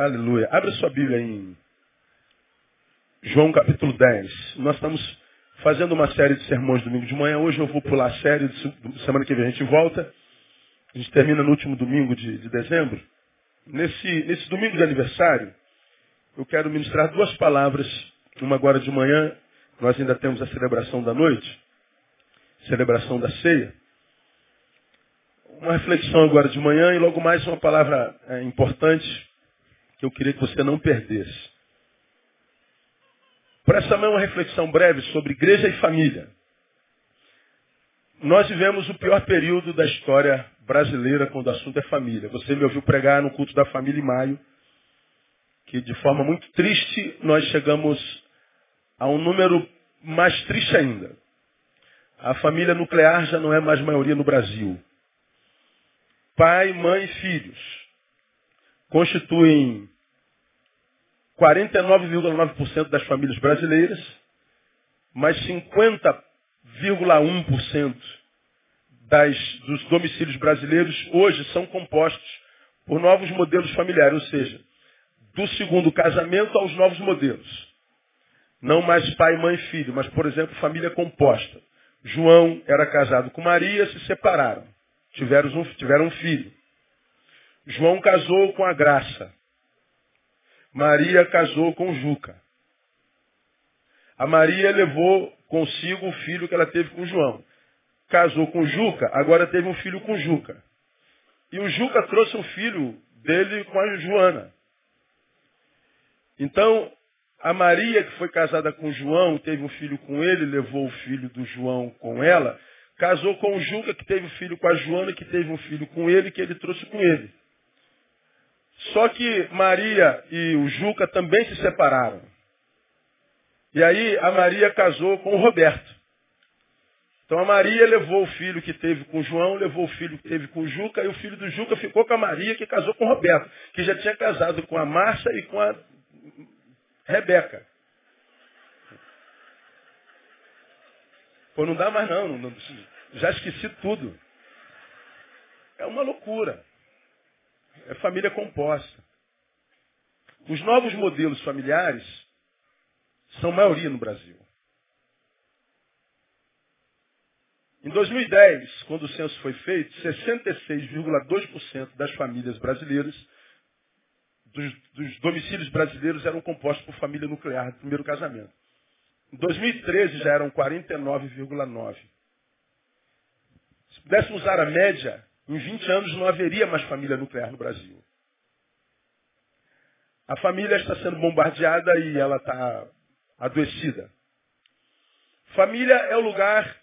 Aleluia. Abra sua Bíblia em João capítulo 10. Nós estamos fazendo uma série de sermões domingo de manhã. Hoje eu vou pular a série, semana que vem a gente volta. A gente termina no último domingo de, de dezembro. Nesse, nesse domingo de aniversário, eu quero ministrar duas palavras. Uma agora de manhã, nós ainda temos a celebração da noite, celebração da ceia. Uma reflexão agora de manhã e logo mais uma palavra é, importante que eu queria que você não perdesse. Por essa uma reflexão breve sobre igreja e família. Nós vivemos o pior período da história brasileira quando o assunto é família. Você me ouviu pregar no culto da família em maio, que de forma muito triste nós chegamos a um número mais triste ainda. A família nuclear já não é mais maioria no Brasil. Pai, mãe e filhos constituem 49,9% das famílias brasileiras, mas 50,1% dos domicílios brasileiros hoje são compostos por novos modelos familiares, ou seja, do segundo casamento aos novos modelos. Não mais pai, mãe e filho, mas, por exemplo, família composta. João era casado com Maria, se separaram. Tiveram um, tiveram um filho. João casou com a graça. Maria casou com Juca. A Maria levou consigo o filho que ela teve com João. Casou com Juca, agora teve um filho com Juca. E o Juca trouxe um filho dele com a Joana. Então, a Maria, que foi casada com João, teve um filho com ele, levou o filho do João com ela, casou com o Juca, que teve um filho com a Joana, que teve um filho com ele, que ele trouxe com ele. Só que Maria e o Juca também se separaram. E aí a Maria casou com o Roberto. Então a Maria levou o filho que teve com João, levou o filho que teve com o Juca, e o filho do Juca ficou com a Maria, que casou com o Roberto, que já tinha casado com a Márcia e com a Rebeca. Pô, não dá mais não, não já esqueci tudo. É uma loucura. É família composta. Os novos modelos familiares são maioria no Brasil. Em 2010, quando o censo foi feito, 66,2% das famílias brasileiras, dos, dos, domicílios brasileiros eram compostos por família nuclear do primeiro casamento. Em 2013 já eram 49,9%. Se pudéssemos usar a média, em 20 anos não haveria mais família nuclear no Brasil. A família está sendo bombardeada e ela está adoecida. Família é o lugar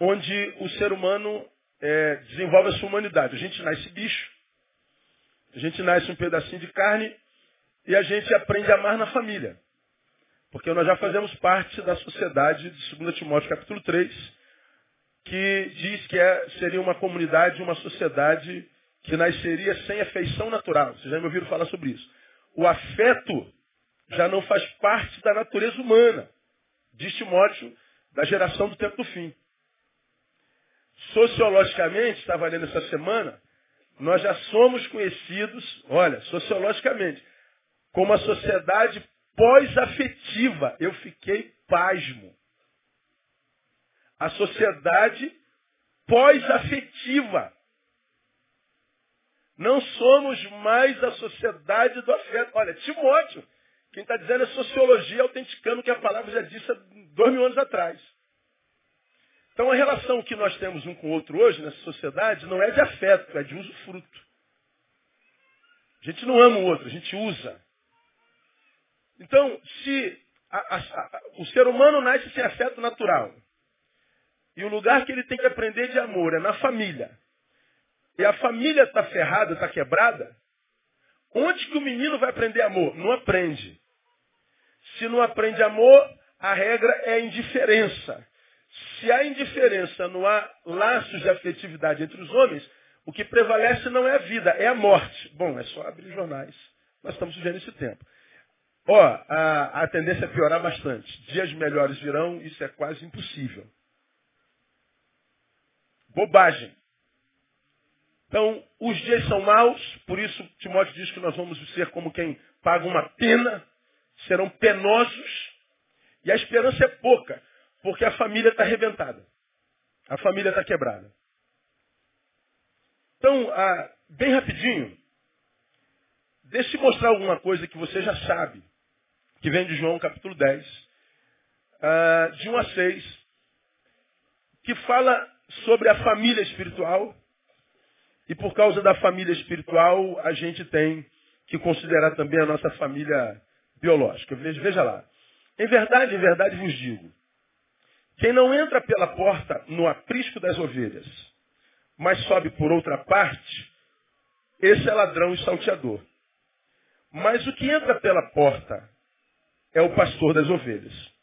onde o ser humano é, desenvolve a sua humanidade. A gente nasce bicho, a gente nasce um pedacinho de carne e a gente aprende a amar na família. Porque nós já fazemos parte da sociedade de 2 Timóteo capítulo 3, que diz que é, seria uma comunidade, uma sociedade que nasceria sem afeição natural. Vocês já me ouviram falar sobre isso. O afeto já não faz parte da natureza humana, diz Timóteo, da geração do tempo do fim. Sociologicamente, estava lendo essa semana, nós já somos conhecidos, olha, sociologicamente, como a sociedade pós-afetiva. Eu fiquei pasmo a sociedade pós-afetiva. Não somos mais a sociedade do afeto. Olha, Timóteo, quem está dizendo é sociologia, autenticando o que a palavra já disse há dois mil anos atrás. Então a relação que nós temos um com o outro hoje nessa sociedade não é de afeto, é de uso fruto. A gente não ama o outro, a gente usa. Então, se a, a, a, o ser humano nasce sem afeto natural, e o lugar que ele tem que aprender de amor é na família. E a família está ferrada, está quebrada. Onde que o menino vai aprender amor? Não aprende. Se não aprende amor, a regra é a indiferença. Se há indiferença, não há laços de afetividade entre os homens, o que prevalece não é a vida, é a morte. Bom, é só abrir jornais. Nós estamos vivendo esse tempo. Ó, a, a tendência é piorar bastante. Dias melhores virão, isso é quase impossível. Bobagem. Então, os dias são maus, por isso Timóteo diz que nós vamos ser como quem paga uma pena, serão penosos, e a esperança é pouca, porque a família está arrebentada. A família está quebrada. Então, ah, bem rapidinho, deixe mostrar alguma coisa que você já sabe, que vem de João capítulo 10, ah, de 1 a 6, que fala sobre a família espiritual, e por causa da família espiritual, a gente tem que considerar também a nossa família biológica. Veja lá. Em verdade, em verdade vos digo, quem não entra pela porta no aprisco das ovelhas, mas sobe por outra parte, esse é ladrão e salteador. Mas o que entra pela porta é o pastor das ovelhas.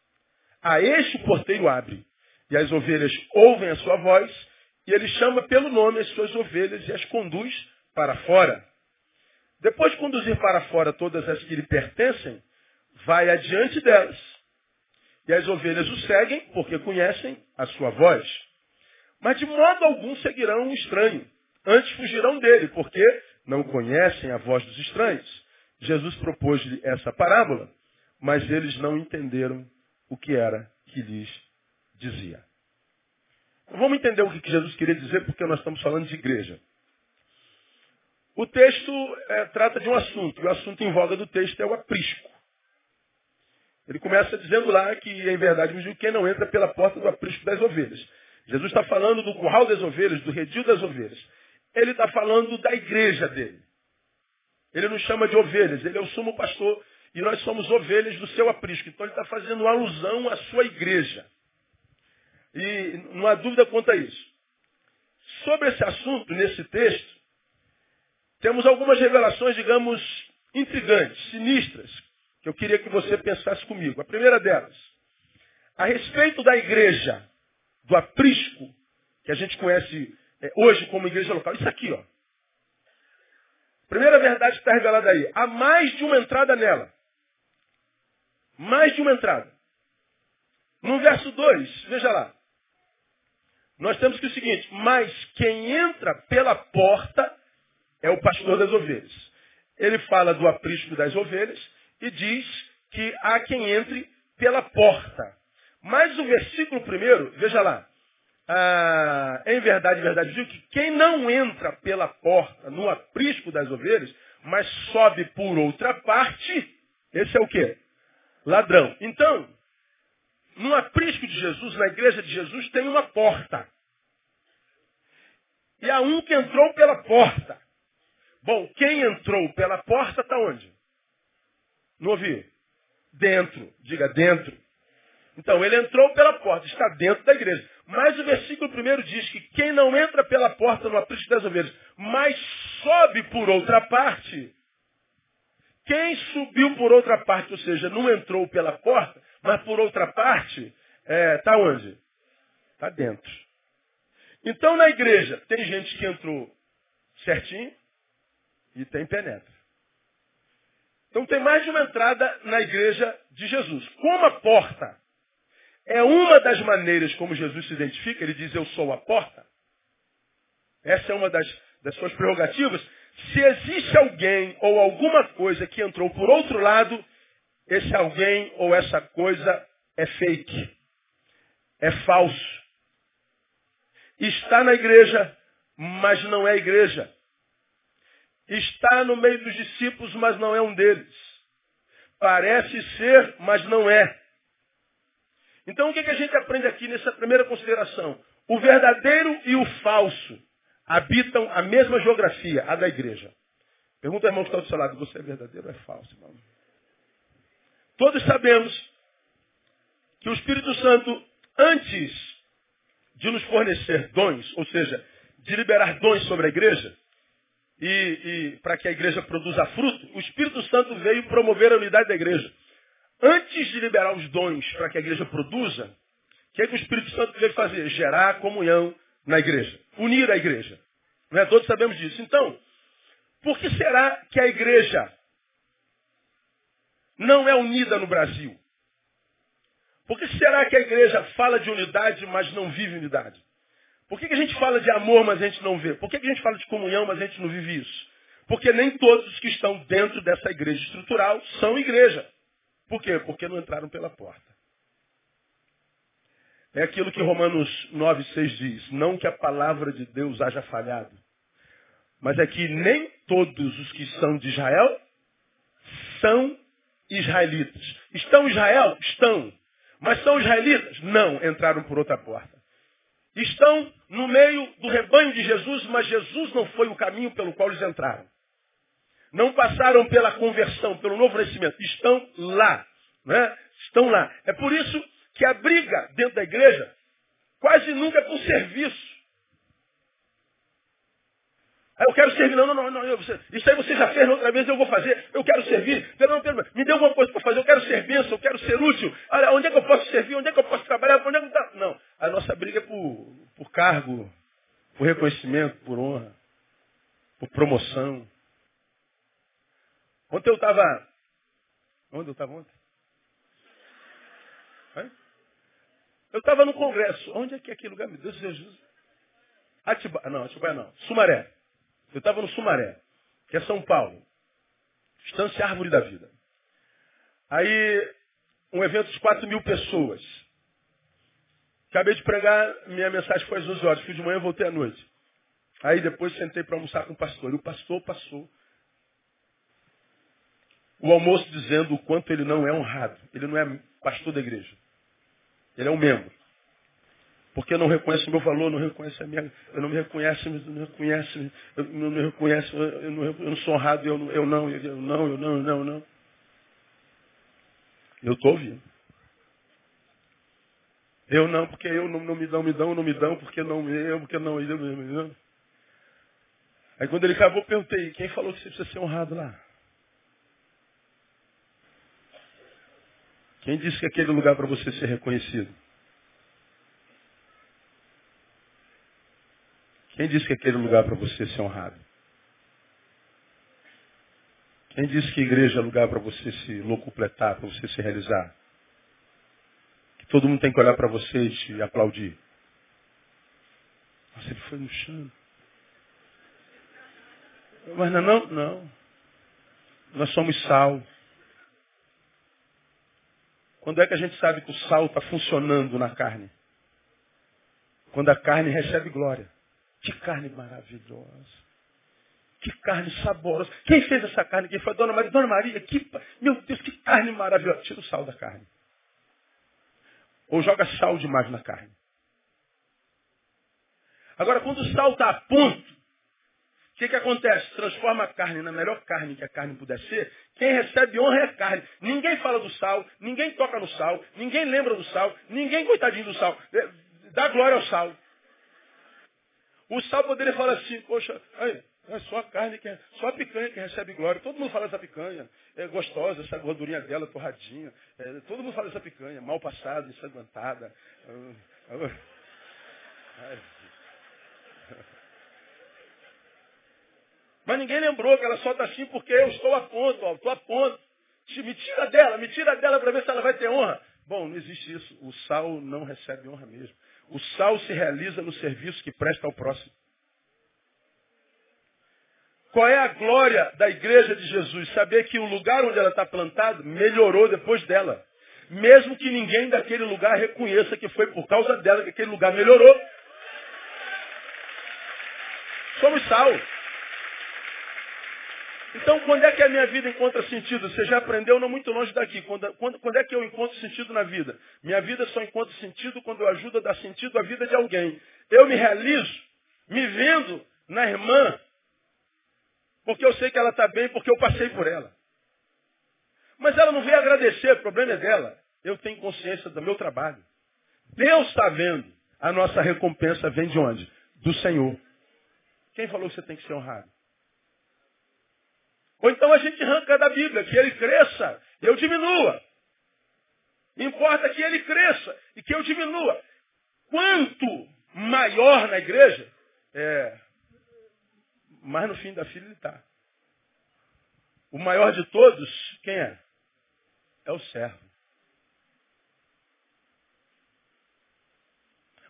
A este o porteiro abre, e as ovelhas ouvem a sua voz, e ele chama pelo nome as suas ovelhas e as conduz para fora. Depois de conduzir para fora todas as que lhe pertencem, vai adiante delas. E as ovelhas o seguem porque conhecem a sua voz. Mas de modo algum seguirão um estranho. Antes fugirão dele, porque não conhecem a voz dos estranhos. Jesus propôs-lhe essa parábola, mas eles não entenderam o que era que lhes dizia. Vamos entender o que Jesus queria dizer, porque nós estamos falando de igreja. O texto é, trata de um assunto, e o assunto em voga do texto é o aprisco. Ele começa dizendo lá que, em verdade, me quem não entra pela porta do aprisco das ovelhas. Jesus está falando do curral das ovelhas, do redil das ovelhas. Ele está falando da igreja dele. Ele nos chama de ovelhas, ele é o sumo pastor e nós somos ovelhas do seu aprisco. Então ele está fazendo alusão à sua igreja. E não há dúvida quanto a isso. Sobre esse assunto, nesse texto, temos algumas revelações, digamos, intrigantes, sinistras, que eu queria que você pensasse comigo. A primeira delas, a respeito da igreja, do aprisco, que a gente conhece é, hoje como igreja local. Isso aqui, ó. Primeira verdade que está revelada aí. Há mais de uma entrada nela. Mais de uma entrada. No verso 2, veja lá. Nós temos que o seguinte, mas quem entra pela porta é o pastor das ovelhas. Ele fala do aprisco das ovelhas e diz que há quem entre pela porta. Mas o versículo primeiro, veja lá. Ah, em verdade, verdade, digo que quem não entra pela porta no aprisco das ovelhas, mas sobe por outra parte, esse é o quê? Ladrão. Então, no aprisco de Jesus, na igreja de Jesus, tem uma porta. E há um que entrou pela porta. Bom, quem entrou pela porta está onde? Não ouvi? Dentro. Diga dentro. Então, ele entrou pela porta, está dentro da igreja. Mas o versículo primeiro diz que quem não entra pela porta no aprisco das ovelhas, mas sobe por outra parte, quem subiu por outra parte, ou seja, não entrou pela porta, mas por outra parte, está é, tá onde? Está dentro. Então na igreja tem gente que entrou certinho e tem penetra. Então tem mais de uma entrada na igreja de Jesus. Como a porta é uma das maneiras como Jesus se identifica, ele diz eu sou a porta. Essa é uma das, das suas prerrogativas. Se existe alguém ou alguma coisa que entrou por outro lado, esse alguém ou essa coisa é fake. É falso. Está na igreja, mas não é igreja. Está no meio dos discípulos, mas não é um deles. Parece ser, mas não é. Então o que, a gente aprende aqui nessa primeira consideração? O verdadeiro e o falso habitam a mesma geografia, a da igreja. Pergunta ao irmão que está do seu lado, você é verdadeiro ou é falso, irmão? Todos sabemos que o Espírito Santo, antes de nos fornecer dons, ou seja, de liberar dons sobre a igreja, e, e para que a igreja produza fruto, o Espírito Santo veio promover a unidade da igreja. Antes de liberar os dons para que a igreja produza, o que, é que o Espírito Santo veio fazer? Gerar comunhão na igreja. Unir a igreja. Não é? Todos sabemos disso. Então, por que será que a igreja não é unida no Brasil? Por que será que a igreja fala de unidade, mas não vive unidade? Por que, que a gente fala de amor, mas a gente não vê? Por que, que a gente fala de comunhão, mas a gente não vive isso? Porque nem todos os que estão dentro dessa igreja estrutural são igreja. Por quê? Porque não entraram pela porta. É aquilo que Romanos 9, 6 diz. Não que a palavra de Deus haja falhado, mas é que nem todos os que são de Israel são israelitas. Estão Israel? Estão. Mas são israelitas? Não, entraram por outra porta. Estão no meio do rebanho de Jesus, mas Jesus não foi o caminho pelo qual eles entraram. Não passaram pela conversão, pelo novo nascimento. Estão lá. Né? Estão lá. É por isso que a briga dentro da igreja quase nunca é por serviço. Eu quero servir. Não, não, não, não. isso aí você já fez outra vez, eu vou fazer. Eu quero servir. Não, não, me dê alguma coisa para fazer. Eu quero ser bênção, eu quero ser útil. Olha, onde é que eu posso servir? Onde é que eu posso trabalhar? Onde é que. Tá? Não. A nossa briga é por, por cargo, por reconhecimento, por honra, por promoção. Ontem eu estava. Onde eu estava ontem? Eu estava no congresso. Onde é que é aquele lugar? Meu Deus, Jesus. Atibaia. Não, Atibaia não. Sumaré. Eu estava no Sumaré, que é São Paulo. Estância Árvore da Vida. Aí, um evento de 4 mil pessoas. Acabei de pregar, minha mensagem foi às 11 horas. Fui de manhã, voltei à noite. Aí depois sentei para almoçar com o pastor. E o pastor passou o almoço dizendo o quanto ele não é honrado. Ele não é pastor da igreja. Ele é um membro. Porque não reconhece o meu valor, não reconhece a minha. Eu não me reconhece, não reconhece, eu não me eu não, eu não sou honrado, eu, eu não, eu não, eu não, eu não, eu não. Eu estou ouvindo. Eu não, porque eu não, não me dão, me dão, não me dão, porque não eu, porque não eu, não. Aí quando ele acabou, eu perguntei, quem falou que você precisa ser honrado lá? Quem disse que aquele lugar para você ser reconhecido? Quem disse que aquele lugar para você ser honrado? Quem disse que igreja é lugar para você se locupletar, para você se realizar? Que todo mundo tem que olhar para você e te aplaudir. Nossa, ele foi no chão. Mas não, não, não. Nós somos sal. Quando é que a gente sabe que o sal está funcionando na carne? Quando a carne recebe glória. Que carne maravilhosa. Que carne saborosa. Quem fez essa carne? Quem foi? Dona Maria. Dona Maria, que, meu Deus, que carne maravilhosa. Tira o sal da carne. Ou joga sal demais na carne. Agora, quando o sal está a ponto, o que, que acontece? Transforma a carne na melhor carne que a carne puder ser. Quem recebe honra é a carne. Ninguém fala do sal, ninguém toca no sal, ninguém lembra do sal, ninguém coitadinho do sal. Dá glória ao sal. O sal poderia falar assim, poxa, aí, é só a carne, que é, só a picanha que recebe glória. Todo mundo fala dessa picanha. É gostosa, essa gordurinha dela, torradinha. É, todo mundo fala dessa picanha, mal passada, ensanguentada. Mas ninguém lembrou que ela só está assim porque eu estou a ponto, ó, estou a ponto. Me tira dela, me tira dela para ver se ela vai ter honra. Bom, não existe isso. O sal não recebe honra mesmo. O sal se realiza no serviço que presta ao próximo. Qual é a glória da igreja de Jesus? Saber que o lugar onde ela está plantada melhorou depois dela. Mesmo que ninguém daquele lugar reconheça que foi por causa dela que aquele lugar melhorou. Somos sal. Então, quando é que a minha vida encontra sentido? Você já aprendeu não muito longe daqui. Quando, quando, quando, é que eu encontro sentido na vida? Minha vida só encontra sentido quando eu ajudo a dar sentido à vida de alguém. Eu me realizo me vendo na irmã, porque eu sei que ela está bem, porque eu passei por ela. Mas ela não veio agradecer, o problema é dela. Eu tenho consciência do meu trabalho. Deus está vendo. A nossa recompensa vem de onde? Do Senhor. Quem falou que você tem que ser honrado? Ou então a gente arranca da Bíblia que ele cresça e eu diminua. Importa que ele cresça e que eu diminua. Quanto maior na igreja, é, mais no fim da fila ele está. O maior de todos, quem é? É o servo.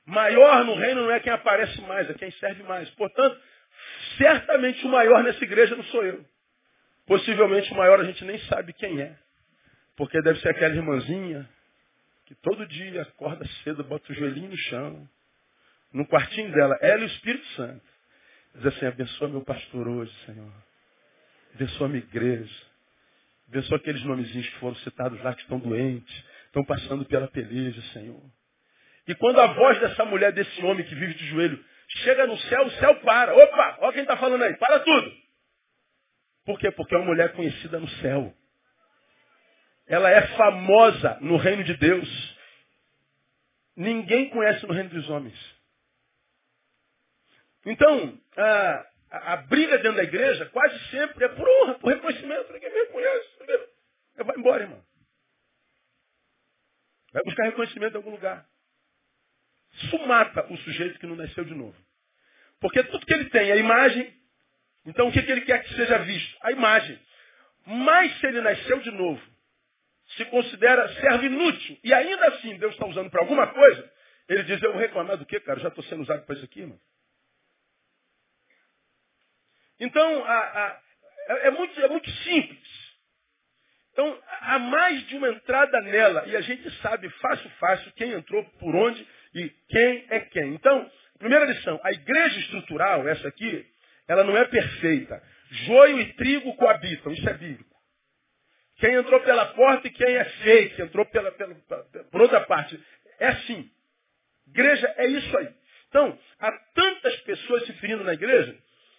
Maior no reino não é quem aparece mais, é quem serve mais. Portanto, certamente o maior nessa igreja não sou eu. Possivelmente o maior a gente nem sabe quem é. Porque deve ser aquela irmãzinha que todo dia acorda cedo, bota o joelhinho no chão, no quartinho dela, ela e o Espírito Santo. Diz assim, abençoa meu pastor hoje, Senhor. Abençoa minha igreja. Abençoa aqueles nomezinhos que foram citados lá que estão doentes, estão passando pela peleja, Senhor. E quando a voz dessa mulher, desse homem que vive de joelho, chega no céu, o céu para. Opa, olha quem está falando aí, para tudo. Por quê? Porque é uma mulher conhecida no céu. Ela é famosa no reino de Deus. Ninguém conhece no reino dos homens. Então, a, a, a, briga dentro da igreja quase sempre é por honra, por reconhecimento. Ninguém me reconhece. Vai embora, irmão. Vai buscar reconhecimento em algum lugar. Isso mata o sujeito que não nasceu de novo. Porque tudo que ele tem é a imagem. Então o que, que ele quer que seja visto? A imagem. Mas se ele nasceu de novo, se considera servo inútil, e ainda assim Deus está usando para alguma coisa, ele diz, eu vou reclamar do quê, cara? Já estou sendo usado para isso aqui, mano. Então, a, a, é, é, muito, é muito simples. Então, há mais de uma entrada nela, e a gente sabe fácil, fácil, quem entrou por onde e quem é quem. Então, primeira lição, a igreja estrutural, essa aqui, ela não é perfeita. Joio e trigo coabitam, isso é bíblico. Quem entrou pela porta e quem é fake, entrou pela, pela, por outra parte. É assim. Igreja é isso aí. Então, há tantas pessoas se ferindo na igreja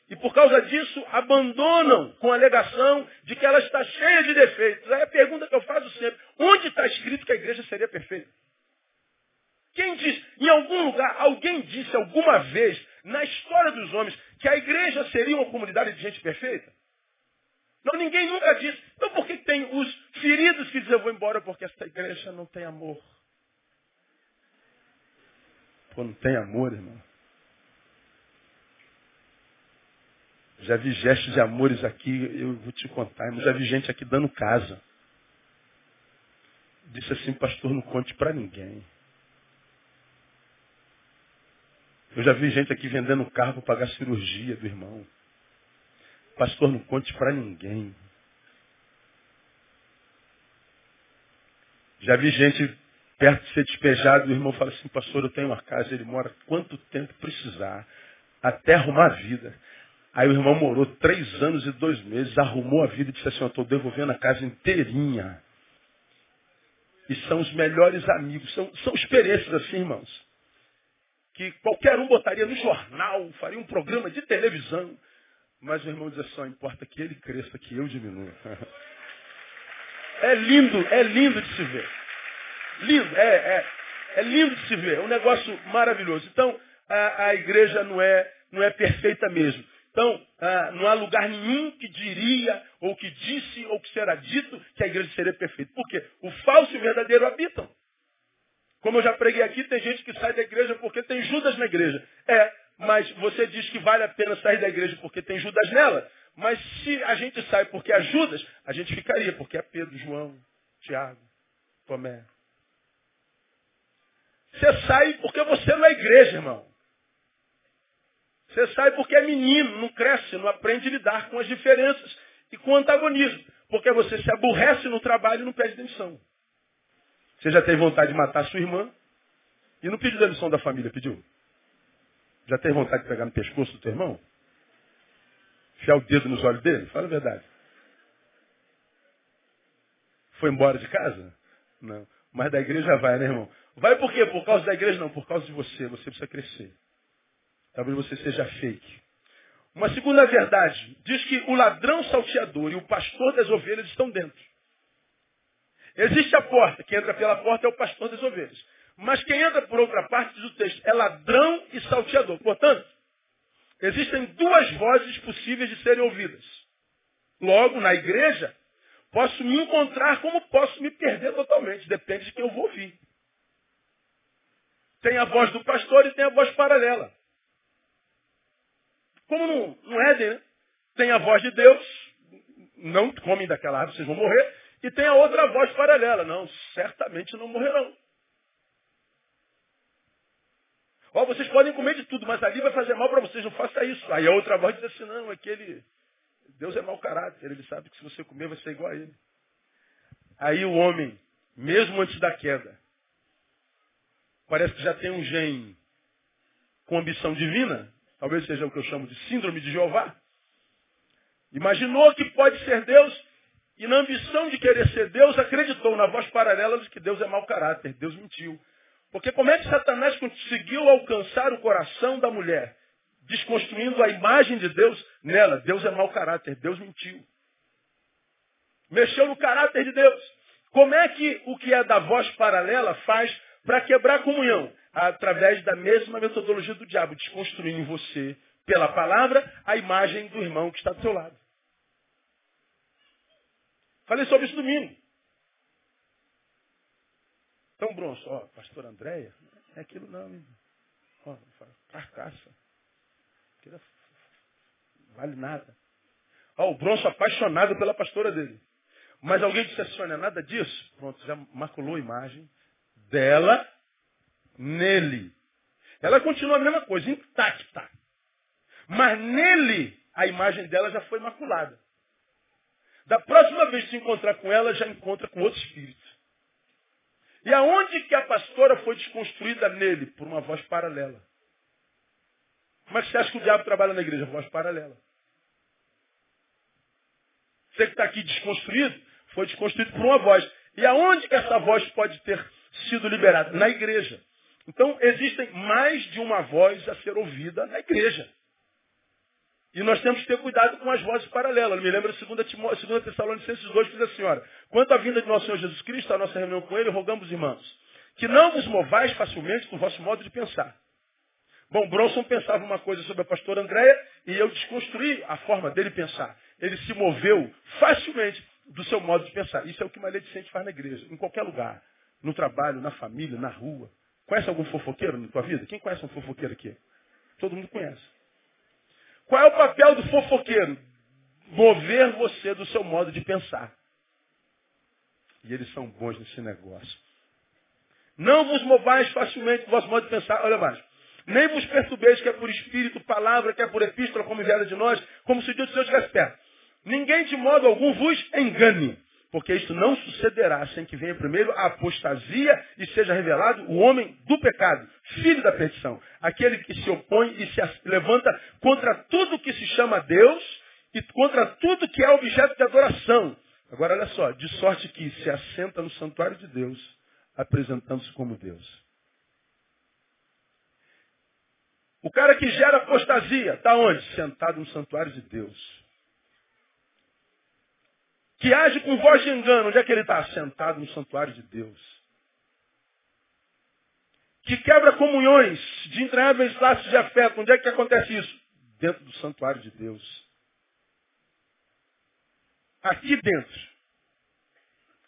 e por causa disso abandonam com a alegação de que ela está cheia de defeitos. Aí a pergunta que eu faço sempre, onde está escrito que a igreja seria perfeita? Quem diz? Em algum lugar, alguém disse alguma vez, na história dos homens, que a igreja seria uma comunidade de gente perfeita? Não, ninguém nunca disse. Então por que tem os feridos que dizem eu vou embora porque esta igreja não tem amor? Pô, não tem amor, irmão. Já vi gestos de amores aqui, eu vou te contar, irmão. Já vi gente aqui dando casa. Disse assim, pastor, não conte para ninguém. Eu já vi gente aqui vendendo carro para pagar cirurgia do irmão. Pastor, não conte para ninguém. Já vi gente perto de ser despejado, o irmão fala assim, pastor, eu tenho uma casa, ele mora quanto tempo precisar, até arrumar a vida. Aí o irmão morou três anos e dois meses, arrumou a vida e disse assim, eu estou devolvendo a casa inteirinha. E são os melhores amigos, são, são experiências assim, irmãos que qualquer um botaria no jornal, faria um programa de televisão. Mas o irmão diz assim, só importa que ele cresça, que eu diminua. É lindo, é lindo de se ver. Lindo, é, é, é lindo de se ver. É um negócio maravilhoso. Então, a, a igreja não é, não é perfeita mesmo. Então, não há lugar nenhum que diria, ou que disse, ou que será dito que a igreja seria perfeita. Por quê? O falso e o verdadeiro habitam. Como eu já preguei aqui, tem gente que sai da igreja porque tem Judas na igreja. É, mas você diz que vale a pena sair da igreja porque tem Judas nela. Mas se a gente sai porque é Judas, a gente ficaria, porque é Pedro, João, Tiago, Tomé. Você sai porque você não é igreja, irmão. Você sai porque é menino, não cresce, não aprende a lidar com as diferenças e com o antagonismo. Porque você se aborrece no trabalho e não pede demissão. Você já teve vontade de matar sua irmã e não pediu demissão da família, pediu? Já teve vontade de pegar no pescoço do teu irmão? Enfiar o dedo nos olhos dele? Fala a verdade. Foi embora de casa? Não. Mas da igreja vai, né, irmão? Vai por quê? Por causa da igreja? Não, por causa de você. Você precisa crescer. Talvez você seja fake. Uma segunda verdade diz que o ladrão salteador e o pastor das ovelhas estão dentro. Existe a porta, quem entra pela porta é o pastor das ovelhas. Mas quem entra por outra parte, diz o texto, é ladrão e salteador. Portanto, existem duas vozes possíveis de serem ouvidas. Logo, na igreja, posso me encontrar como posso me perder totalmente. Depende de quem eu vou ouvir. Tem a voz do pastor e tem a voz paralela. Como no, no Éden, né? tem a voz de Deus, não comem daquela árvore, vocês vão morrer. E tem a outra voz paralela. Não, certamente não morrerão. Ó, vocês podem comer de tudo, mas ali vai fazer mal para vocês, não faça isso. Aí a outra voz diz assim, não, aquele. Deus é mau caráter, ele sabe que se você comer vai ser igual a ele. Aí o homem, mesmo antes da queda, parece que já tem um gene com ambição divina, talvez seja o que eu chamo de síndrome de Jeová. Imaginou que pode ser Deus e na ambição de querer ser Deus, acreditou na voz paralela de que Deus é mau caráter, Deus mentiu. Porque como é que Satanás conseguiu alcançar o coração da mulher? Desconstruindo a imagem de Deus nela. Deus é mau caráter, Deus mentiu. Mexeu no caráter de Deus. Como é que o que é da voz paralela faz para quebrar a comunhão? Através da mesma metodologia do diabo, desconstruindo em você, pela palavra, a imagem do irmão que está do seu lado. Falei sobre isso domingo. Então, Bronson, ó, pastor Andréia, é aquilo não, hein? Ó, carcaça. Aquilo é vale nada. Ó, o Bronson apaixonado pela pastora dele. Mas alguém disse assim, olha, nada disso. Pronto, já maculou a imagem dela nele. Ela continua a mesma coisa, intacta. Mas nele, a imagem dela já foi maculada. Da próxima vez que se encontrar com ela, já encontra com outro espírito. E aonde que a pastora foi desconstruída nele? Por uma voz paralela. Como é que você acha que o diabo trabalha na igreja? Voz paralela. Você que está aqui desconstruído, foi desconstruído por uma voz. E aonde que essa voz pode ter sido liberada? Na igreja. Então, existem mais de uma voz a ser ouvida na igreja. E nós temos que ter cuidado com as vozes paralelas. Me lembra 2, 2 Tessalonicenses 2, que diz assim, olha, quanto à vinda de nosso Senhor Jesus Cristo, a nossa reunião com Ele, rogamos, irmãos, que não vos movais facilmente com o vosso modo de pensar. Bom, Bronson pensava uma coisa sobre a pastora Andréia e eu desconstruí a forma dele pensar. Ele se moveu facilmente do seu modo de pensar. Isso é o que maledicente faz na igreja, em qualquer lugar. No trabalho, na família, na rua. Conhece algum fofoqueiro na tua vida? Quem conhece um fofoqueiro aqui? Todo mundo conhece. Qual é o papel do fofoqueiro? Mover você do seu modo de pensar. E eles são bons nesse negócio. Não vos movais facilmente do vosso modo de pensar. Olha mais. Nem vos perturbeis, que é por espírito, palavra, que é por epístola, como enviada de nós, como se o Deus do Senhor estivesse perto. Ninguém de modo algum vos engane. Porque isto não sucederá sem que venha primeiro a apostasia e seja revelado o homem do pecado, filho da perdição. Aquele que se opõe e se levanta contra tudo que se chama Deus e contra tudo que é objeto de adoração. Agora olha só, de sorte que se assenta no santuário de Deus, apresentando-se como Deus. O cara que gera apostasia, está onde? Sentado no santuário de Deus que age com voz de engano, onde é que ele está? Sentado no santuário de Deus. Que quebra comunhões de entranháveis laços de afeto, onde é que acontece isso? Dentro do santuário de Deus. Aqui dentro.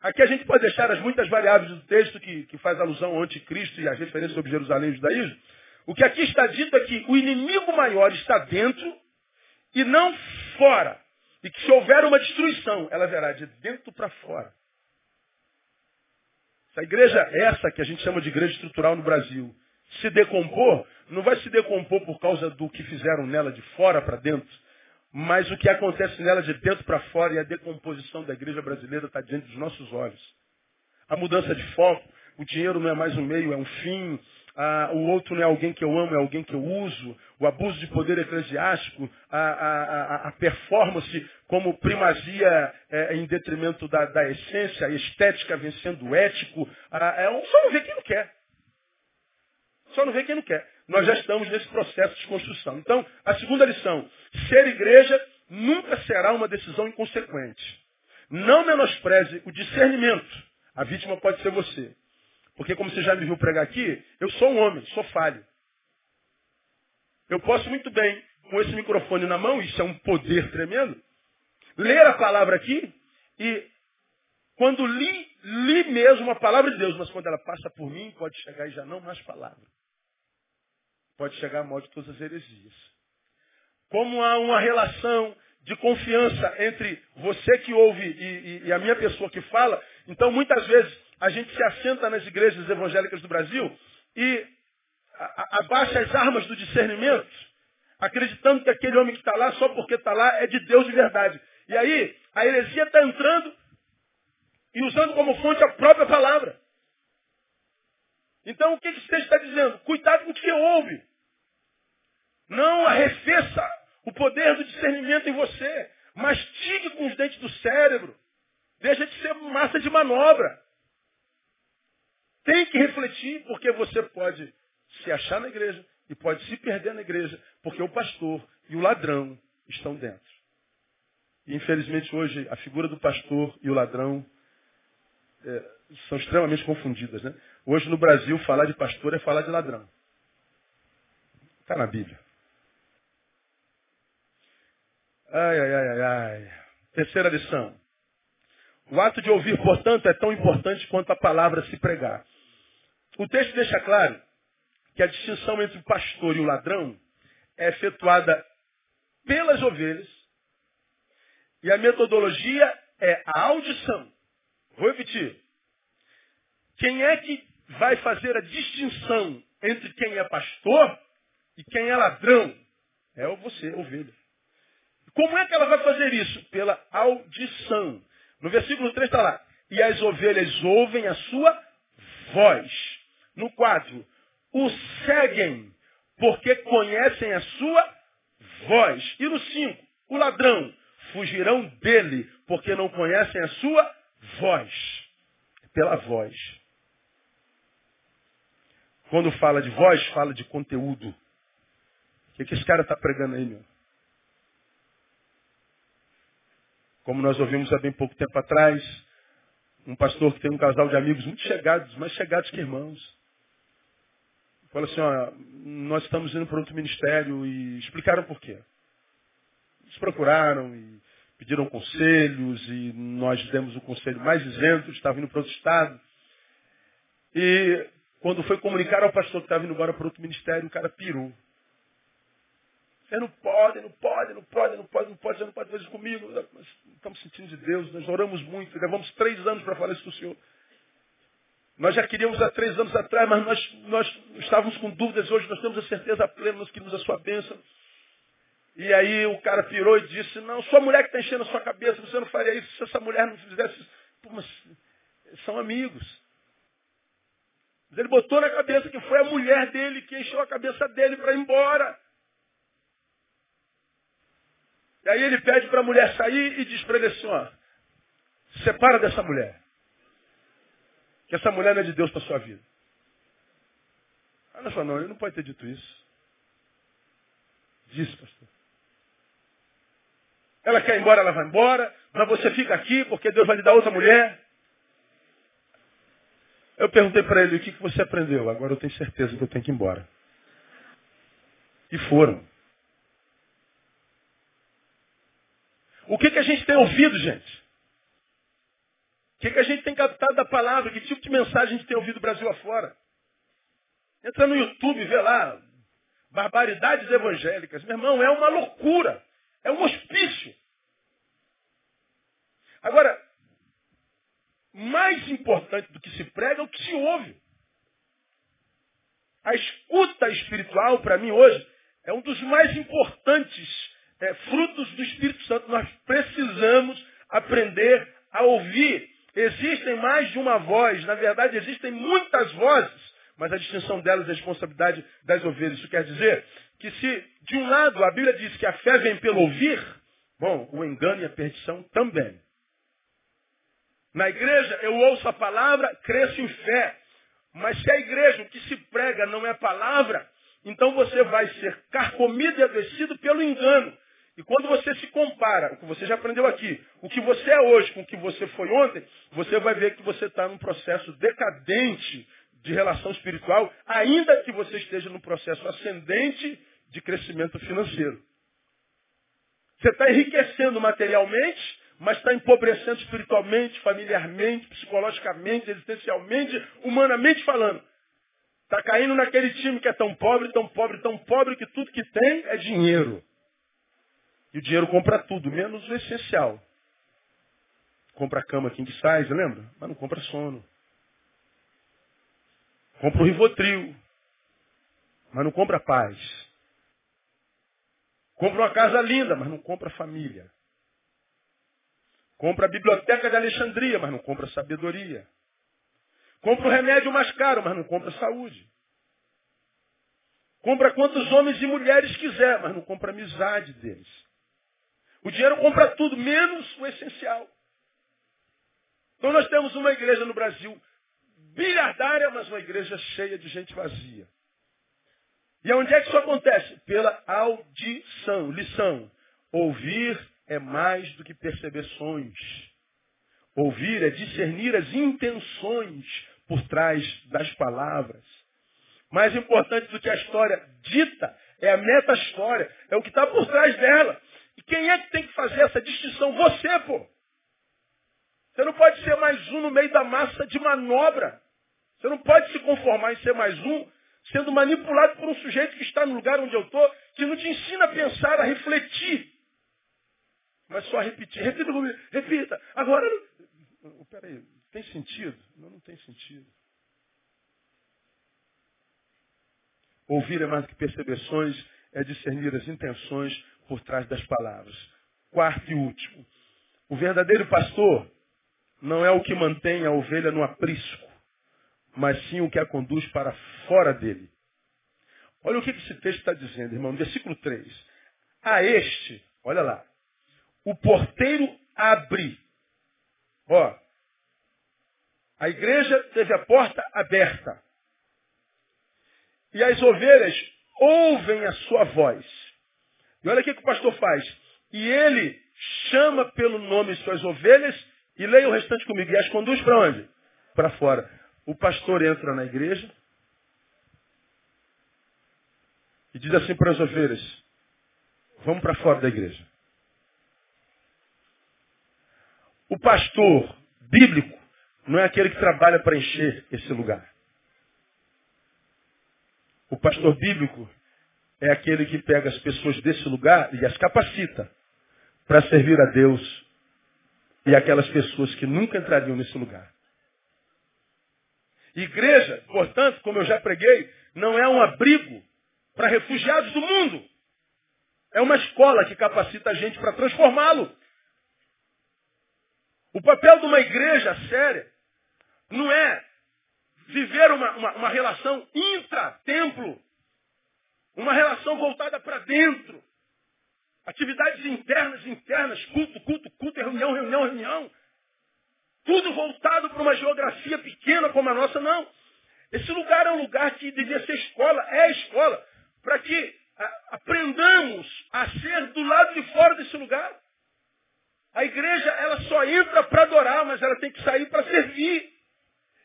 Aqui a gente pode deixar as muitas variáveis do texto que, que faz alusão ao anticristo e as referências sobre Jerusalém e judaísmo. O que aqui está dito é que o inimigo maior está dentro e não fora. E que se houver uma destruição, ela verá de dentro para fora. Se a igreja é essa que a gente chama de igreja estrutural no Brasil se decompor, não vai se decompor por causa do que fizeram nela de fora para dentro, mas o que acontece nela de dentro para fora e a decomposição da igreja brasileira está diante dos nossos olhos. A mudança de foco, o dinheiro não é mais um meio, é um fim, ah, o outro não é alguém que eu amo, é alguém que eu uso, o abuso de poder eclesiástico, a, a, a performance como primazia é, em detrimento da, da, essência, a estética vencendo o ético. É, só não vê quem não quer. Só não vê quem não quer. Nós já estamos nesse processo de construção. Então, a segunda lição, ser igreja nunca será uma decisão inconsequente. Não menospreze o discernimento. A vítima pode ser você. Porque como você já me viu pregar aqui, eu sou um homem, sou falho. Eu posso muito bem, com esse microfone na mão, isso é um poder tremendo, ler a palavra aqui e quando li, li mesmo a palavra de Deus, mas quando ela passa por mim, pode chegar e já não mais palavra. Pode chegar a morte de todas as heresias. Como há uma relação de confiança entre você que ouve e, e, e a minha pessoa que fala, então muitas vezes a gente se assenta nas igrejas evangélicas do Brasil e abaixa as armas do discernimento, acreditando que aquele homem que está lá, só porque está lá, é de Deus de verdade. E aí, a heresia está entrando e usando como fonte a própria palavra. Então, o que, que esse texto está dizendo? Cuidado com o que ouve. Não arrefeça o poder do discernimento em você. Mastigue com os dentes do cérebro. Deixa de ser massa de manobra. Tem que refletir, porque você pode se achar na igreja e pode se perder na igreja, porque o pastor e o ladrão estão dentro. E infelizmente hoje a figura do pastor e o ladrão é, são extremamente confundidas. Né? Hoje no Brasil falar de pastor é falar de ladrão. Está na Bíblia. Ai, ai, ai, ai. Terceira lição. O ato de ouvir, portanto, é tão importante quanto a palavra se pregar. O texto deixa claro que a distinção entre o pastor e o ladrão é efetuada pelas ovelhas e a metodologia é a audição. Vou repetir. Quem é que vai fazer a distinção entre quem é pastor e quem é ladrão? É você, ovelha. Como é que ela vai fazer isso? Pela audição. No versículo 3 está lá. E as ovelhas ouvem a sua voz. No 4, o seguem, porque conhecem a sua voz. E no 5, o ladrão, fugirão dele, porque não conhecem a sua voz. Pela voz. Quando fala de voz, fala de conteúdo. O que, que esse cara está pregando aí, meu? Como nós ouvimos há bem pouco tempo atrás, um pastor que tem um casal de amigos muito chegados, mais chegados que irmãos. Fala assim, ó, nós estamos indo para outro ministério e explicaram por quê. Eles procuraram e pediram conselhos e nós demos o conselho mais isento, estava indo para outro estado. E quando foi comunicar ao pastor que estava indo embora para outro ministério, o cara pirou. Você não pode, não pode, não pode, não pode, não pode, você não pode fazer isso comigo. Nós estamos sentindo de Deus, nós oramos muito, levamos três anos para falar isso com o Senhor. Nós já queríamos há três anos atrás, mas nós, nós estávamos com dúvidas hoje, nós temos a certeza plena, nós queríamos a sua bênção. E aí o cara pirou e disse, não, sua mulher que está enchendo a sua cabeça, você não faria isso se essa mulher não fizesse isso. Pô, mas são amigos. Mas ele botou na cabeça que foi a mulher dele que encheu a cabeça dele para ir embora. E aí ele pede para a mulher sair e diz para ele assim, ó, separa dessa mulher. Que essa mulher não é de Deus para sua vida. Ela falou, não, ele não pode ter dito isso. Disse, pastor. Ela quer ir embora, ela vai embora, mas você fica aqui porque Deus vai lhe dar outra mulher. Eu perguntei para ele, o que, que você aprendeu? Agora eu tenho certeza que eu tenho que ir embora. E foram. O que, que a gente tem ouvido, gente? Que, que a gente tem captado da palavra? Que tipo de mensagem a gente tem ouvido Brasil afora? Entra no YouTube, vê lá. Barbaridades evangélicas. Meu irmão, é uma loucura. É um hospício. Agora, mais importante do que se prega é o que se ouve. A escuta espiritual, para mim, hoje, é um dos mais importantes é, frutos do Espírito Santo. Nós precisamos aprender a ouvir. Existem mais de uma voz, na verdade existem muitas vozes, mas a distinção delas é a responsabilidade das ovelhas. Isso quer dizer que se, de um lado, a Bíblia diz que a fé vem pelo ouvir, bom, o engano e a perdição também. Na igreja, eu ouço a palavra, cresço em fé. Mas se a igreja, o que se prega não é palavra, então você vai ser carcomido e adoecido pelo engano. E quando você se compara, o que você já aprendeu aqui, o que você é hoje com o que você foi ontem, você vai ver que você está num processo decadente de relação espiritual, ainda que você esteja num processo ascendente de crescimento financeiro. Você está enriquecendo materialmente, mas está empobrecendo espiritualmente, familiarmente, psicologicamente, existencialmente, humanamente falando. Está caindo naquele time que é tão pobre, tão pobre, tão pobre, que tudo que tem é dinheiro. E o dinheiro compra tudo, menos o essencial. Compra a cama king size, lembra? Mas não compra sono. Compra o Rivotril. mas não compra paz. Compra uma casa linda, mas não compra família. Compra a biblioteca de Alexandria, mas não compra sabedoria. Compra o remédio mais caro, mas não compra saúde. Compra quantos homens e mulheres quiser, mas não compra amizade deles. O dinheiro compra tudo, menos o essencial. Então nós temos uma igreja no Brasil bilhardária, mas uma igreja cheia de gente vazia. E onde é que isso acontece? Pela audição, lição. Ouvir é mais do que perceber sons. Ouvir é discernir as intenções por trás das palavras. Mais importante do que a história dita é a meta-história, é o que está por trás dela. E quem é que tem que fazer essa distinção? Você, pô. Você não pode ser mais um no meio da massa de manobra. Você não pode se conformar em ser mais um, sendo manipulado por um sujeito que está no lugar onde eu estou, que não te ensina a pensar, a refletir. Mas só repetir. Repita comigo. Repita. Agora. Peraí, tem sentido? Não, não tem sentido. Ouvir é mais do que percepções, é discernir as intenções por trás das palavras. Quarto e último. O verdadeiro pastor não é o que mantém a ovelha no aprisco mas sim o que a conduz para fora dele. Olha o que esse texto está dizendo, irmão, versículo 3. A este, olha lá, o porteiro abre. Ó, a igreja teve a porta aberta. E as ovelhas ouvem a sua voz. E olha o que, o pastor faz. E ele chama pelo nome suas ovelhas e leia o restante comigo. E as conduz para onde? Para fora. O pastor entra na igreja e diz assim para as ovelhas: Vamos para fora da igreja. O pastor bíblico não é aquele que trabalha para encher esse lugar. O pastor bíblico é aquele que pega as pessoas desse lugar e as capacita para servir a Deus e aquelas pessoas que nunca entrariam nesse lugar. Igreja, portanto, como eu já preguei, não é um abrigo para refugiados do mundo. É uma escola que capacita a gente para transformá-lo. O papel de uma igreja séria não é viver uma, uma, uma relação intra-templo, uma relação voltada para dentro. Atividades internas, internas, culto, culto, culto, reunião, reunião, reunião. Tudo voltado para uma geografia pequena como a nossa, não. Esse lugar é um lugar que devia ser escola, é escola, para que aprendamos a ser do lado de fora desse lugar. A igreja, ela só entra para adorar, mas ela tem que sair para servir.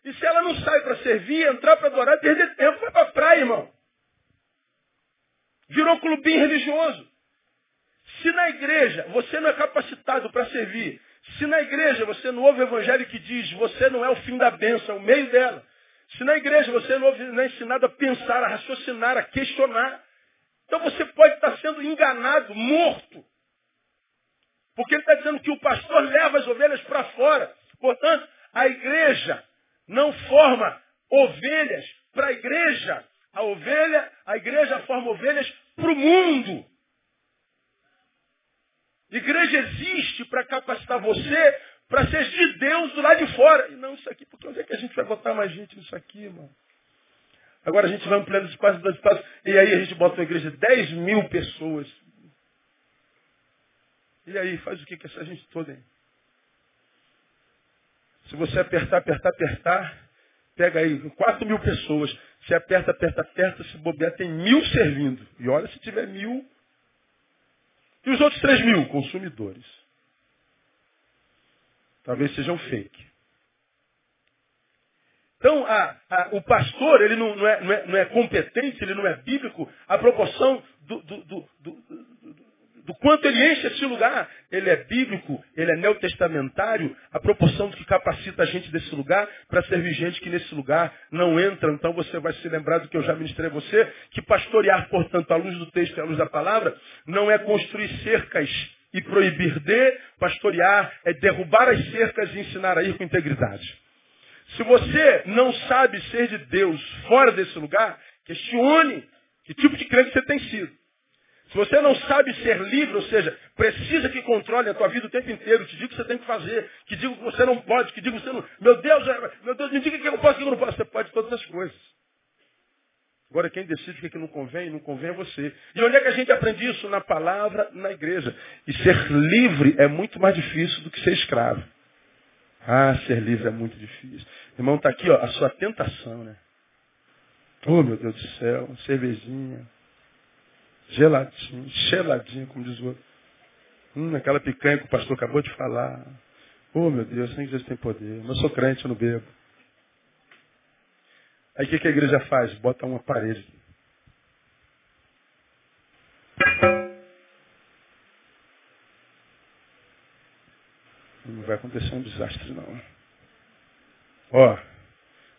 E se ela não sai para servir, entrar para adorar, perder tempo, vai para a praia, irmão. Virou clubinho religioso. Se na igreja você não é capacitado para servir, se na igreja você não ouve o evangelho que diz, você não é o fim da bênção, é o meio dela. Se na igreja você não, ouve, não é ensinado a pensar, a raciocinar, a questionar, então você pode estar sendo enganado, morto. Porque ele está dizendo que o pastor leva as ovelhas para fora. Portanto, a igreja não forma ovelhas para a igreja. A ovelha, a igreja forma ovelhas para o mundo. Igreja existe para capacitar você para ser de Deus do lado de fora. E não isso aqui, porque onde é que a gente vai botar mais gente nisso aqui, irmão? Agora a gente vai ampliando espaço, dando espaço, e aí a gente bota uma igreja de 10 mil pessoas. E aí, faz o que com essa gente toda aí? Se você apertar, apertar, apertar, pega aí 4 mil pessoas. Se aperta, aperta, aperta, se bobear, tem mil servindo. E olha se tiver mil, e os outros 3 mil consumidores? Talvez sejam fake. Então, a, a, o pastor, ele não, não, é, não, é, não, é, competente, ele não é bíblico, a proporção do, do, do, do quanto ele enche esse lugar. Ele é bíblico, ele é neotestamentário, a proporção do que capacita a gente desse lugar para servir gente que nesse lugar não entra. Então você vai se lembrar do que eu já ministrei a você, que pastorear, portanto, à luz do texto e à luz da palavra, não é construir cercas e proibir de, pastorear é derrubar as cercas e ensinar a ir com integridade. Se você não sabe ser de Deus fora desse lugar, questione Que tipo de crente você tem sido? Se você não sabe ser livre, ou seja, precisa que controle a tua vida o tempo inteiro, te diga o que você tem que fazer, que diga que você não pode, que diga que você não. Meu Deus, é, meu Deus, me diga o que eu posso, o que eu não posso. Você pode todas as coisas. Agora quem decide o que, é que não convém, não convém é você. E onde é que a gente aprende isso? Na palavra, na igreja. E ser livre é muito mais difícil do que ser escravo. Ah, ser livre é muito difícil. Irmão, está aqui ó, a sua tentação, né? Oh, meu Deus do céu, cervejinha, geladinho, geladinho, como diz o outro. Hum, aquela picanha que o pastor acabou de falar. Oh, meu Deus, sem Deus tem poder. Mas eu sou crente, eu não bebo. Aí o que, que a igreja faz? Bota uma parede. Não vai acontecer um desastre, não. Ó,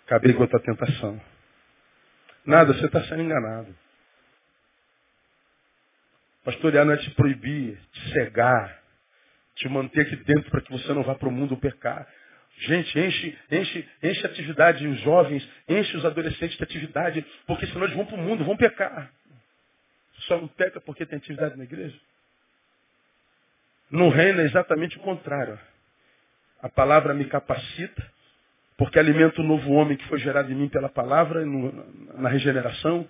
acabei com a tua tentação. Nada, você está sendo enganado. Pastorear não é te proibir, te cegar, te manter aqui dentro para que você não vá para o mundo pecar. Gente, enche, enche, enche atividade, os jovens, enche os adolescentes de atividade, porque senão eles vão para o mundo, vão pecar. Só não peca porque tem atividade na igreja. No reino é exatamente o contrário. A palavra me capacita, porque alimento o novo homem que foi gerado em mim pela palavra, na regeneração.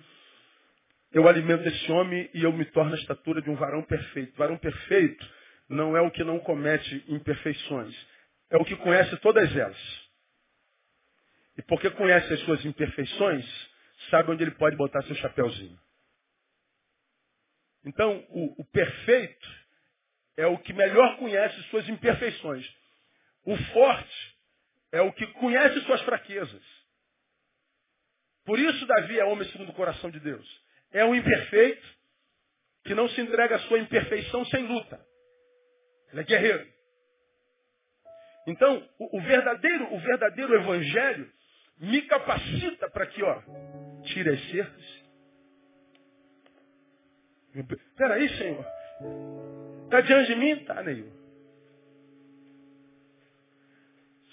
Eu alimento esse homem e eu me torno a estatura de um varão perfeito. Varão perfeito não é o que não comete imperfeições, é o que conhece todas elas. E porque conhece as suas imperfeições, sabe onde ele pode botar seu chapéuzinho. Então, o, o perfeito é o que melhor conhece suas imperfeições. O forte é o que conhece suas fraquezas. Por isso Davi é homem segundo o coração de Deus. É um imperfeito que não se entrega à sua imperfeição sem luta. Ele é guerreiro. Então, o, o verdadeiro, o verdadeiro evangelho me capacita para que, ó, tire as cercas. Peraí, Senhor. Está diante de mim? Tá, Neil.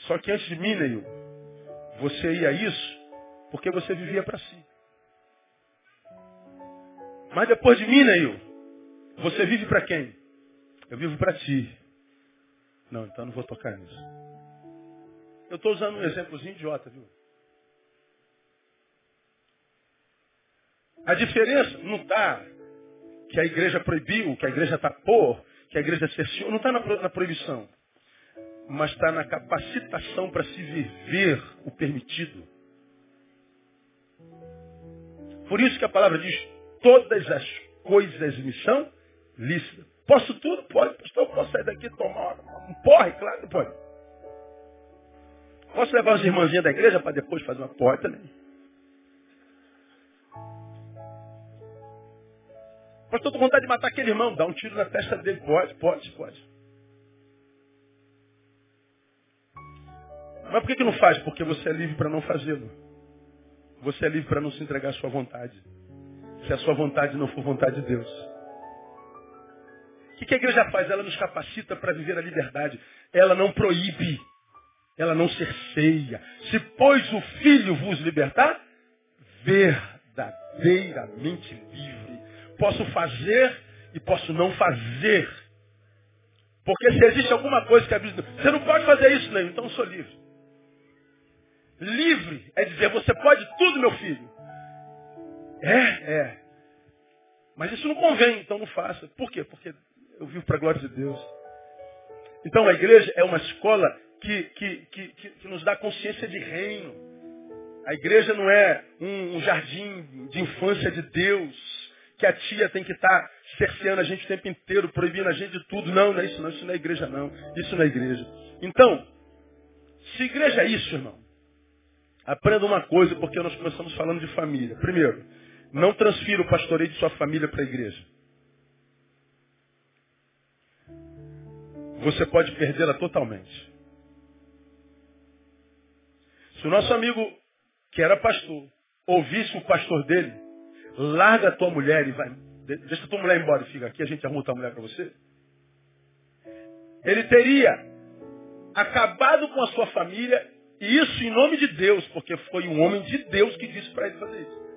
Só que antes de mim, Neil, você ia isso porque você vivia para si. Mas depois de mim, Neil, você vive para quem? Eu vivo para ti. Não, então não vou tocar nisso. Eu estou usando um exemplozinho idiota, viu? A diferença não está que a igreja proibiu, que a igreja tapou, que a igreja cerceou. Não está na, na proibição mas está na capacitação para se viver o permitido. Por isso que a palavra diz, todas as coisas me são lícitas. Posso tudo? Pode. Pastor, posso sair daqui e tomar um porre? Claro que pode. Posso levar as irmãzinhas da igreja para depois fazer uma porta também? Pastor, estou com vontade de matar aquele irmão. Dá um tiro na testa dele. Pode, pode, pode. Mas por que, que não faz? Porque você é livre para não fazê-lo. Você é livre para não se entregar à sua vontade. Se a sua vontade não for vontade de Deus. O que, a igreja faz? Ela nos capacita para viver a liberdade. Ela não proíbe. Ela não cerceia. Se, pois, o Filho vos libertar, verdadeiramente livre. Posso fazer e posso não fazer. Porque se existe alguma coisa que a Bíblia você não pode fazer isso, não, então eu sou livre. Livre é dizer, você pode tudo, meu filho. É, é. Mas isso não convém, então não faça. Por quê? Porque eu vivo para a glória de Deus. Então a igreja é uma escola que, que, que, que, nos dá consciência de reino. A igreja não é um, um jardim de infância de Deus, que a tia tem que estar tá cerceando a gente o tempo inteiro, proibindo a gente de tudo. Não, não é isso não, isso não é igreja não. Isso não é igreja. Então, se igreja é isso, irmão, Aprenda uma coisa, porque nós começamos falando de família. Primeiro, não transfira o pastoreio de sua família para a igreja. Você pode perdê-la totalmente. Se o nosso amigo, que era pastor, ouvisse o pastor dele, larga a tua mulher e vai. Deixa a tua mulher embora e fica aqui, a gente arruma a tua mulher para você. Ele teria acabado com a sua família e isso em nome de Deus, porque foi um homem de Deus que disse para ele fazer isso.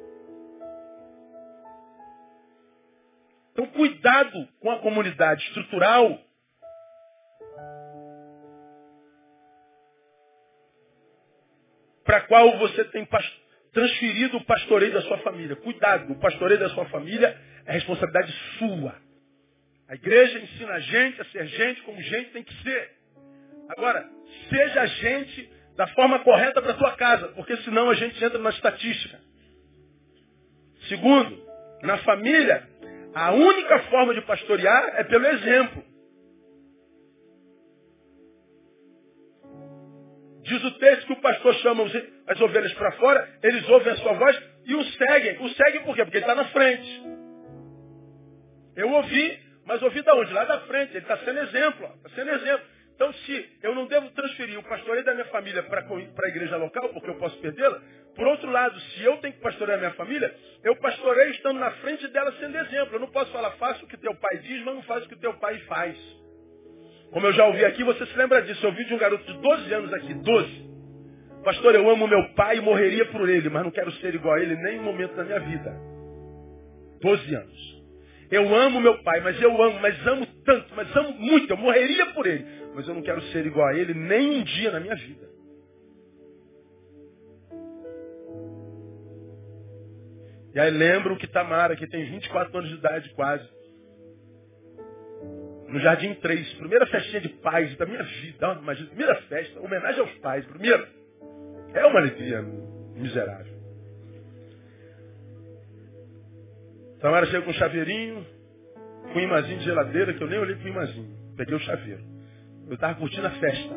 Então, cuidado com a comunidade estrutural. Para a qual você tem transferido o pastoreio da sua família. Cuidado, o pastoreio da sua família é responsabilidade sua. A igreja ensina a gente a ser gente como gente tem que ser. Agora, seja gente da forma correta para a tua casa, porque senão a gente entra na estatística. Segundo, na família, a única forma de pastorear é pelo exemplo. Diz o texto que o pastor chama as ovelhas para fora, eles ouvem a sua voz e o seguem. O seguem por quê? Porque ele está na frente. Eu ouvi, mas ouvi da onde? Lá da frente. Ele está sendo exemplo. Está sendo exemplo. Então, se eu não devo transferir o pastoreio da minha família para a igreja local, porque eu posso perdê-la, por outro lado, se eu tenho que pastorear a minha família, eu pastoreio estando na frente dela sendo exemplo. Eu não posso falar, faça o que teu pai diz, mas não faz o que teu pai faz. Como eu já ouvi aqui, você se lembra disso. Eu ouvi de um garoto de 12 anos aqui, 12. Pastor, eu amo meu pai e morreria por ele, mas não quero ser igual a ele nem um momento da minha vida. 12 anos. Eu amo meu pai, mas eu amo, mas amo tanto, mas amo muito, eu morreria por ele. Mas eu não quero ser igual a ele nem um dia na minha vida. E aí lembro que Tamara, que tem 24 anos de idade quase, no Jardim 3, primeira festinha de paz da minha vida, imagina, primeira festa, homenagem aos pais, primeiro. É uma alegria miserável. Tamara chega com um chaveirinho, com um imazinho de geladeira, que eu nem olhei pro imazinho. Peguei o chaveiro. Eu estava curtindo a festa.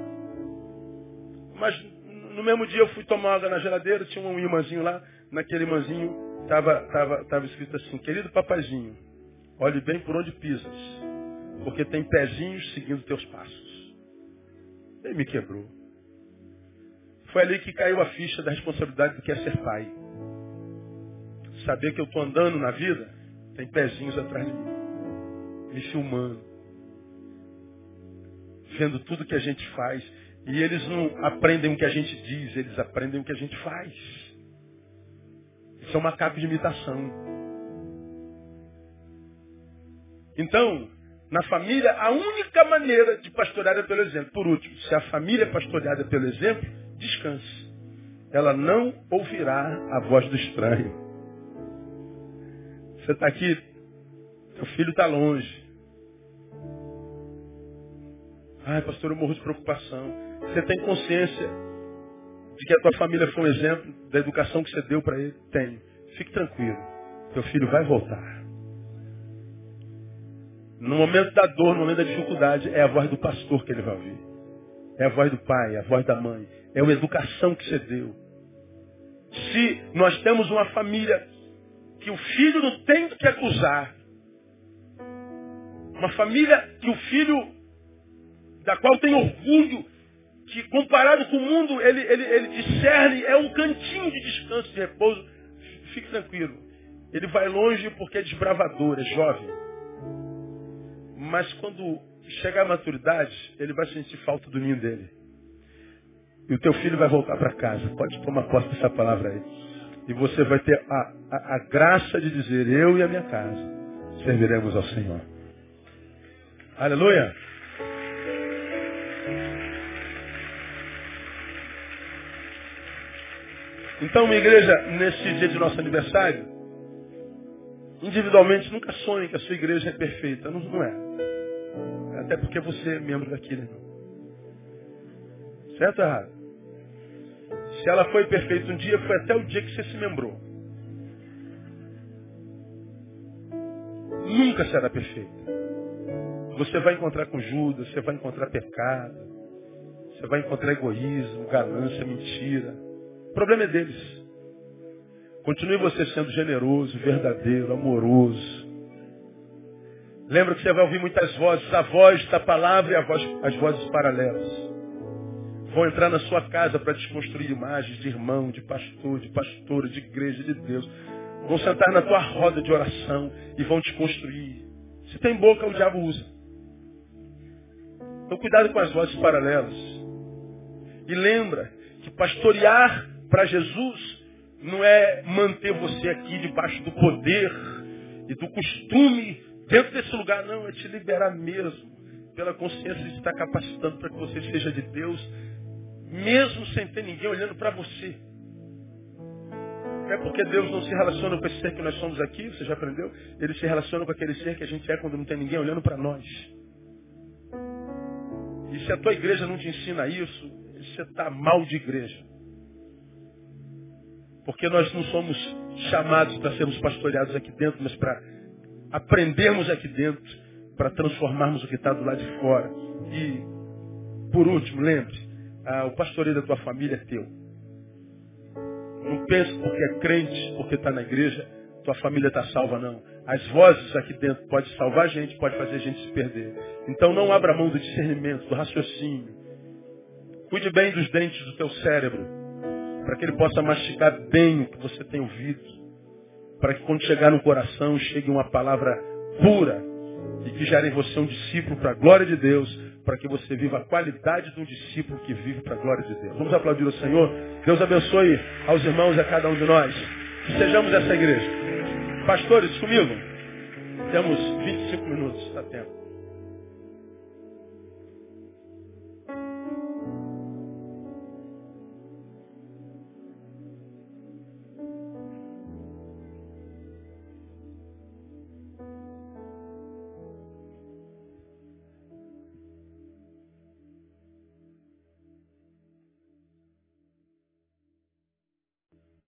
Mas no mesmo dia eu fui tomar água na geladeira, tinha um imãzinho lá, naquele imãzinho estava tava, tava escrito assim, querido papazinho, olhe bem por onde pisas, porque tem pezinhos seguindo teus passos. Ele me quebrou. Foi ali que caiu a ficha da responsabilidade do que é ser pai. Saber que eu estou andando na vida, tem pezinhos atrás de mim, me filmando, vendo tudo que a gente faz. E eles não aprendem o que a gente diz, eles aprendem o que a gente faz. Isso é uma capa de imitação. Então, na família, a única maneira de pastorear é pelo exemplo. Por último, se a família é pastoreada pelo exemplo, descanse. Ela não ouvirá a voz do estranho. Você está aqui, seu filho está longe. Ai, pastor, eu morro de preocupação. Você tem consciência de que a tua família foi um exemplo da educação que você deu para ele? Tenho. Fique tranquilo. Teu filho vai voltar. No momento da dor, no momento da dificuldade, é a voz do pastor que ele vai ouvir. É a voz do pai, é a voz da mãe. É a educação que você deu. Se nós temos uma família que o filho não tem que acusar, uma família que o filho, da qual tem orgulho, que comparado com o mundo, ele, ele, ele discerne, é um cantinho de descanso, de repouso. Fique tranquilo. Ele vai longe porque é desbravador, é jovem. Mas quando chegar à maturidade, ele vai sentir falta do ninho dele. E o teu filho vai voltar para casa. Pode tomar posse dessa palavra aí. E você vai ter a, a, a graça de dizer, eu e a minha casa serviremos ao Senhor. Aleluia. Então, minha igreja, nesse dia de nosso aniversário, individualmente nunca sonhe que a sua igreja é perfeita. Não, não é. Até porque você é membro daquele. Né? Certo ou errado? Se ela foi perfeita um dia, foi até o dia que você se lembrou. Nunca será perfeita. Você vai encontrar com Judas, você vai encontrar pecado, você vai encontrar egoísmo, ganância, mentira. O problema é deles. Continue você sendo generoso, verdadeiro, amoroso. Lembra que você vai ouvir muitas vozes, a voz da palavra e voz, as vozes paralelas vão entrar na sua casa para desconstruir imagens de irmão, de pastor, de pastora, de igreja, de Deus. Vão sentar na tua roda de oração e vão te construir. Se tem boca, o diabo usa. Então cuidado com as vozes paralelas. E lembra que pastorear para Jesus não é manter você aqui debaixo do poder e do costume Dentro desse lugar, não, é te liberar mesmo. Pela consciência de estar capacitando para que você seja de Deus, mesmo sem ter ninguém olhando para você. É porque Deus não se relaciona com esse ser que nós somos aqui, você já aprendeu? Ele se relaciona com aquele ser que a gente é quando não tem ninguém olhando para nós. E se a tua igreja não te ensina isso, você está mal de igreja. Porque nós não somos chamados para sermos pastoreados aqui dentro, mas para aprendermos aqui dentro, para transformarmos o que está do lado de fora. E, por último, lembre, ah, o pastoreio da tua família é teu. Não pense porque é crente, porque está na igreja, tua família está salva, não. As vozes aqui dentro podem salvar a gente, pode fazer a gente se perder. Então não abra mão do discernimento, do raciocínio. Cuide bem dos dentes do teu cérebro, para que ele possa mastigar bem o que você tem ouvido. Para que quando chegar no coração, chegue uma palavra pura e que gere em você um discípulo para a glória de Deus, para que você viva a qualidade de um discípulo que vive para a glória de Deus. Vamos aplaudir o Senhor. Deus abençoe aos irmãos e a cada um de nós. Que sejamos essa igreja. Pastores, comigo. Temos 25 minutos, está tempo.